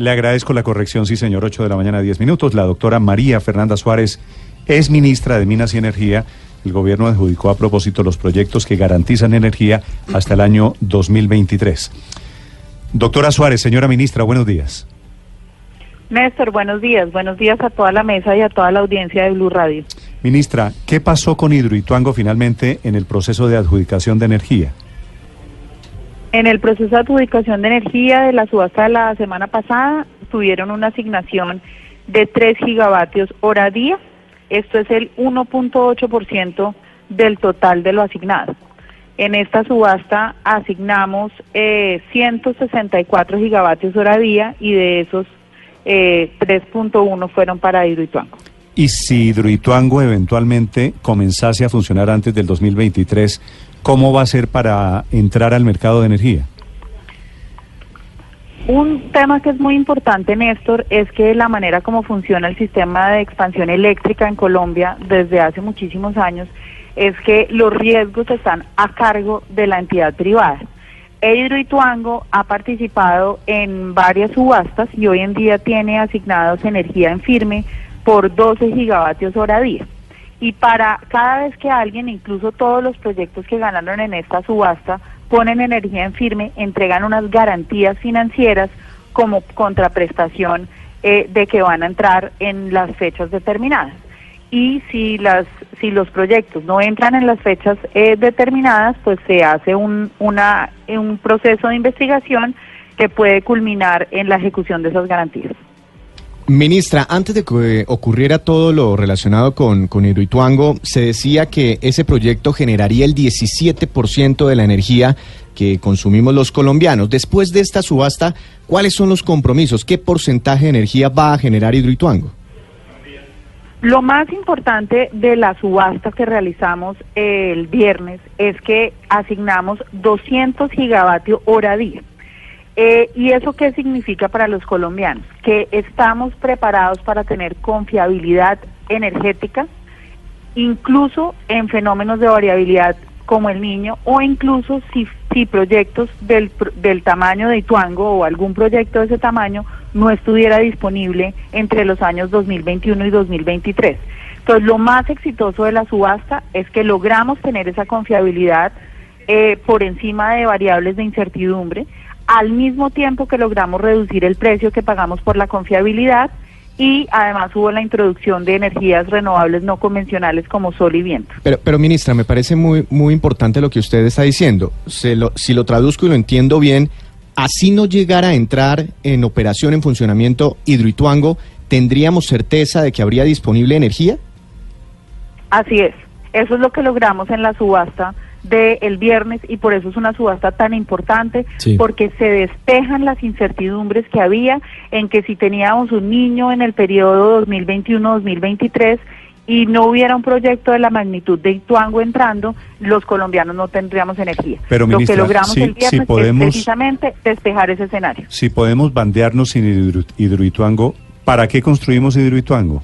Le agradezco la corrección, sí señor, 8 de la mañana, 10 minutos. La doctora María Fernanda Suárez es ministra de Minas y Energía. El gobierno adjudicó a propósito los proyectos que garantizan energía hasta el año 2023. Doctora Suárez, señora ministra, buenos días. Néstor, buenos días. Buenos días a toda la mesa y a toda la audiencia de Blue Radio. Ministra, ¿qué pasó con Hidroituango finalmente en el proceso de adjudicación de energía? En el proceso de adjudicación de energía de la subasta de la semana pasada tuvieron una asignación de 3 gigavatios hora día. Esto es el 1.8% del total de lo asignado. En esta subasta asignamos eh, 164 gigavatios hora día y de esos eh, 3.1 fueron para Hidroituango. Y si Hidroituango eventualmente comenzase a funcionar antes del 2023, ¿cómo va a ser para entrar al mercado de energía? Un tema que es muy importante, Néstor, es que la manera como funciona el sistema de expansión eléctrica en Colombia desde hace muchísimos años es que los riesgos están a cargo de la entidad privada. E Hidroituango ha participado en varias subastas y hoy en día tiene asignados energía en firme por 12 gigavatios hora día. Y para cada vez que alguien, incluso todos los proyectos que ganaron en esta subasta, ponen energía en firme, entregan unas garantías financieras como contraprestación eh, de que van a entrar en las fechas determinadas. Y si las si los proyectos no entran en las fechas eh, determinadas, pues se hace un una un proceso de investigación que puede culminar en la ejecución de esas garantías. Ministra, antes de que ocurriera todo lo relacionado con, con Hidroituango, se decía que ese proyecto generaría el 17% de la energía que consumimos los colombianos. Después de esta subasta, ¿cuáles son los compromisos? ¿Qué porcentaje de energía va a generar Hidroituango? Lo más importante de la subasta que realizamos el viernes es que asignamos 200 gigavatios hora día. Eh, ¿Y eso qué significa para los colombianos? Que estamos preparados para tener confiabilidad energética, incluso en fenómenos de variabilidad como el niño, o incluso si, si proyectos del, del tamaño de Ituango o algún proyecto de ese tamaño no estuviera disponible entre los años 2021 y 2023. Entonces, lo más exitoso de la subasta es que logramos tener esa confiabilidad eh, por encima de variables de incertidumbre, al mismo tiempo que logramos reducir el precio que pagamos por la confiabilidad y además hubo la introducción de energías renovables no convencionales como sol y viento. Pero, pero ministra, me parece muy, muy importante lo que usted está diciendo. Se lo, si lo traduzco y lo entiendo bien, así no llegara a entrar en operación, en funcionamiento Hidroituango, ¿tendríamos certeza de que habría disponible energía? Así es. Eso es lo que logramos en la subasta del viernes y por eso es una subasta tan importante Sí. porque se despejan las incertidumbres que había en que si teníamos un niño en el periodo 2021-2023 y no hubiera un proyecto de la magnitud de Ituango entrando, los colombianos no tendríamos energía. Pero, Lo ministra, que logramos el viernes podemos- es precisamente despejar ese escenario. Si podemos bandearnos sin Hidro- Hidroituango, ¿para qué construimos Hidroituango?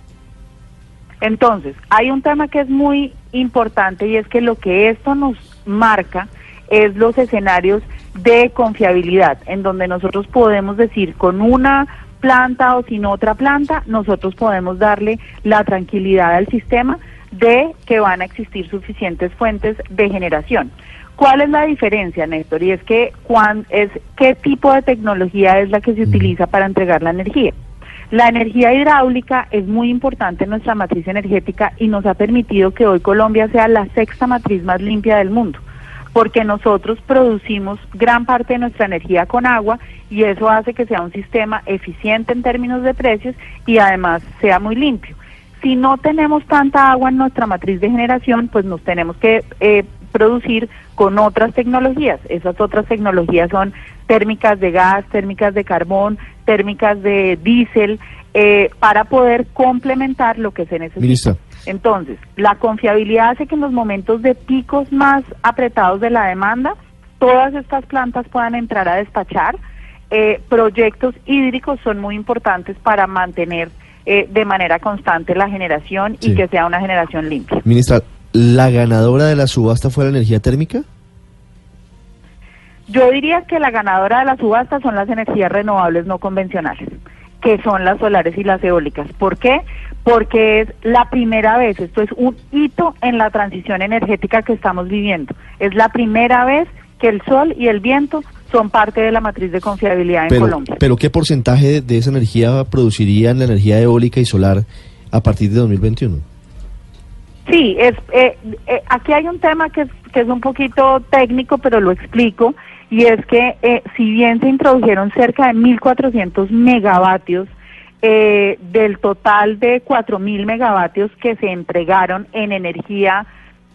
Entonces, hay un tema que es muy importante y es que lo que esto nos marca es los escenarios de confiabilidad, en donde nosotros podemos decir con una planta o sin otra planta, nosotros podemos darle la tranquilidad al sistema de que van a existir suficientes fuentes de generación. ¿Cuál es la diferencia, Néstor? Y es que cuán, es qué tipo de tecnología es la que se utiliza para entregar la energía. La energía hidráulica es muy importante en nuestra matriz energética y nos ha permitido que hoy Colombia sea la sexta matriz más limpia del mundo, porque nosotros producimos gran parte de nuestra energía con agua y eso hace que sea un sistema eficiente en términos de precios y además sea muy limpio. Si no tenemos tanta agua en nuestra matriz de generación, pues nos tenemos que eh, producir con otras tecnologías. Esas otras tecnologías son térmicas de gas, térmicas de carbón, térmicas de diésel, eh, para poder complementar lo que se necesita. Ministra. Entonces, la confiabilidad hace que en los momentos de picos más apretados de la demanda, todas estas plantas puedan entrar a despachar. Eh, proyectos hídricos son muy importantes para mantener eh, de manera constante la generación Sí. y que sea una generación limpia. Ministra, ¿la ganadora de la subasta fue la energía térmica? Yo diría que la ganadora de la subasta son las energías renovables no convencionales. que son las solares y las eólicas. ¿Por qué? Porque es la primera vez, esto es un hito en la transición energética que estamos viviendo. Es la primera vez que el sol y el viento son parte de la matriz de confiabilidad en Pero, Colombia. pero ¿qué porcentaje de esa energía producirían la energía eólica y solar a partir de 2021? Sí, es, eh, eh, aquí hay un tema que es, que es un poquito técnico, pero lo explico, y es que eh, si bien se introdujeron cerca de 1.400 megavatios eh, del total de 4.000 megavatios que se entregaron en energía,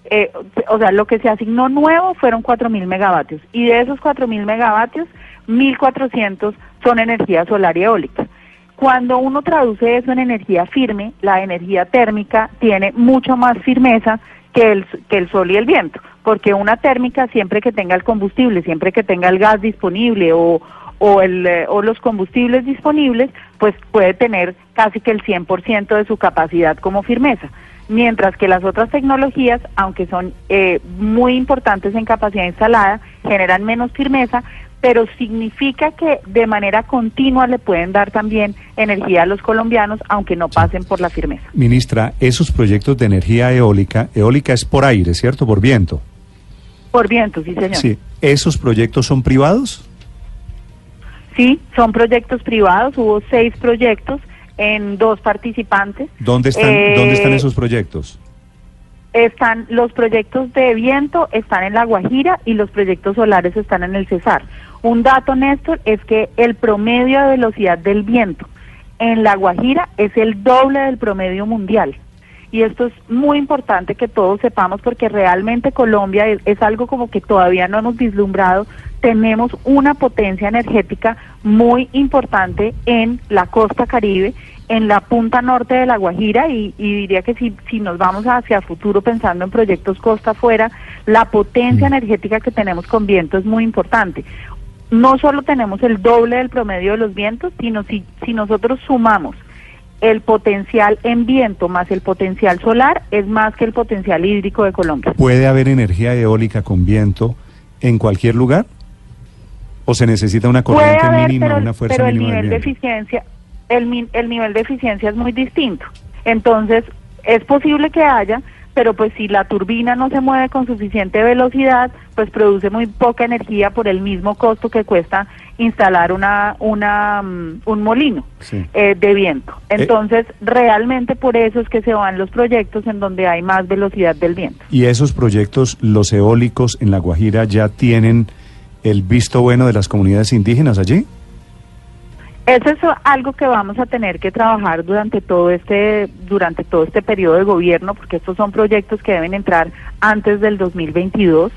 eh, o sea, lo que se asignó nuevo fueron 4.000 megavatios, y de esos 4.000 megavatios, 1.400 son energía solar y eólica. Cuando uno traduce eso en energía firme, la energía térmica tiene mucho más firmeza que el, que el sol y el viento, porque una térmica siempre que tenga el combustible, siempre que tenga el gas disponible o, o, el, eh, o los combustibles disponibles, pues puede tener casi que el 100% de su capacidad como firmeza. Mientras que las otras tecnologías, aunque son eh, muy importantes en capacidad instalada, generan menos firmeza, pero significa que de manera continua le pueden dar también energía a los colombianos, aunque no pasen por la firmeza. Ministra, esos proyectos de energía eólica, eólica es por aire, ¿cierto? Por viento. Por viento, sí, señor. Sí. ¿Esos proyectos son privados? Sí, son proyectos privados, hubo seis proyectos en dos participantes. ¿Dónde están, Eh, ¿dónde están esos proyectos? Están los proyectos de viento están en La Guajira y los proyectos solares están en el Cesar. Un dato, Néstor, es que el promedio de velocidad del viento en La Guajira es el doble del promedio mundial. Y esto es muy importante que todos sepamos porque realmente Colombia es, es algo como que todavía no hemos vislumbrado. Tenemos una potencia energética muy importante en la costa caribe, en la punta norte de La Guajira y, y diría que si, si nos vamos hacia el futuro pensando en proyectos costa afuera, la potencia energética que tenemos con viento es muy importante. No solo tenemos el doble del promedio de los vientos, sino si, si nosotros sumamos el potencial en viento más el potencial solar, es más que el potencial hídrico de Colombia. ¿Puede haber energía eólica con viento en cualquier lugar? ¿O se necesita una corriente haber, mínima, pero, una fuerza pero el mínima nivel de eficiencia, el, el nivel de eficiencia es muy distinto. Entonces, es posible que haya, pero pues si la turbina no se mueve con suficiente velocidad, pues produce muy poca energía por el mismo costo que cuesta instalar una, una mm, un molino Sí. eh, de viento. Entonces, realmente por eso es que se van los proyectos en donde hay más velocidad del viento. ¿Y esos proyectos, los eólicos en La Guajira, ya tienen el visto bueno de las comunidades indígenas allí? Eso es algo que vamos a tener que trabajar durante todo este durante todo este periodo de gobierno, porque estos son proyectos que deben entrar antes del 2022.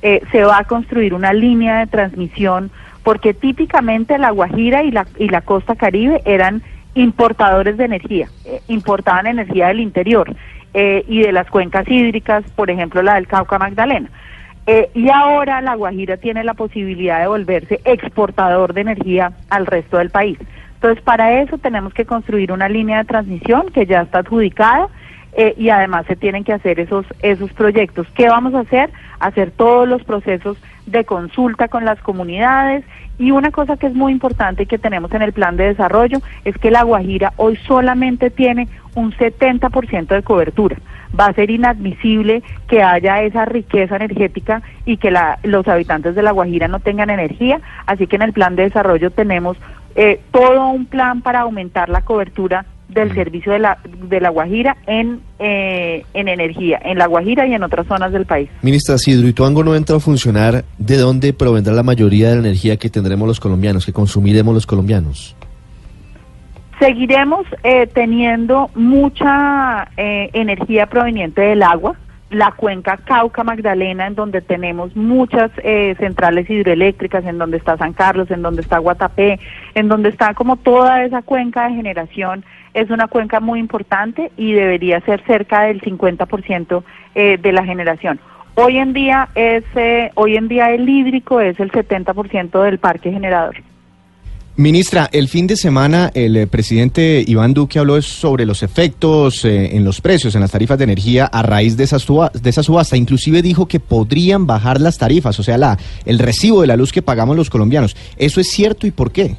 Eh, se va a construir una línea de transmisión, porque típicamente la Guajira y la y la costa Caribe eran importadores de energía, eh, importaban energía del interior eh, y de las cuencas hídricas, por ejemplo la del Cauca Magdalena. Eh, y ahora La Guajira tiene la posibilidad de volverse exportador de energía al resto del país. Entonces, para eso tenemos que construir una línea de transmisión que ya está adjudicada eh, y además se tienen que hacer esos, esos proyectos. ¿Qué vamos a hacer? Hacer todos los procesos de consulta con las comunidades y una cosa que es muy importante que tenemos en el plan de desarrollo es que La Guajira hoy solamente tiene un 70% de cobertura. Va a ser inadmisible que haya esa riqueza energética y que la- los habitantes de La Guajira no tengan energía, así que en el plan de desarrollo tenemos eh, todo un plan para aumentar la cobertura del servicio de la, de la Guajira en, eh, en energía, en La Guajira y en otras zonas del país. Ministra, si Hidroituango no entra a funcionar, ¿de dónde provendrá la mayoría de la energía que tendremos los colombianos, que consumiremos los colombianos? Seguiremos eh, teniendo mucha eh, energía proveniente del agua, la cuenca Cauca Magdalena, en donde tenemos muchas eh, centrales hidroeléctricas, en donde está San Carlos, en donde está Guatapé, en donde está como toda esa cuenca de generación, es una cuenca muy importante y debería ser cerca del 50% eh, de la generación. Hoy en día es, eh, hoy en día el hídrico es el 70% del parque generador. Ministra, el fin de semana el eh, presidente Iván Duque habló sobre los efectos eh, en los precios, en las tarifas de energía a raíz de esa, suba- de esa subasta. Inclusive dijo que podrían bajar las tarifas, o sea, la, el recibo de la luz que pagamos los colombianos. ¿Eso es cierto y por qué?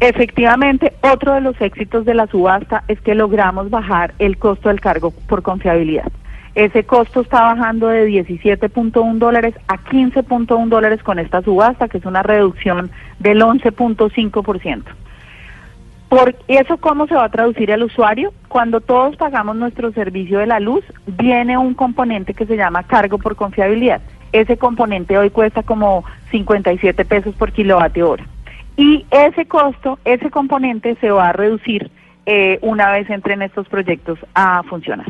Efectivamente, otro de los éxitos de la subasta es que logramos bajar el costo del cargo por confiabilidad. Ese costo está bajando de 17.1 dólares a 15.1 dólares con esta subasta, que es una reducción del 11.5%. ¿Por eso cómo se va a traducir al usuario? Cuando todos pagamos nuestro servicio de la luz, viene un componente que se llama cargo por confiabilidad. Ese componente hoy cuesta como 57 pesos por kilovatio hora. Y ese costo, ese componente se va a reducir eh, una vez entren estos proyectos a funcionar.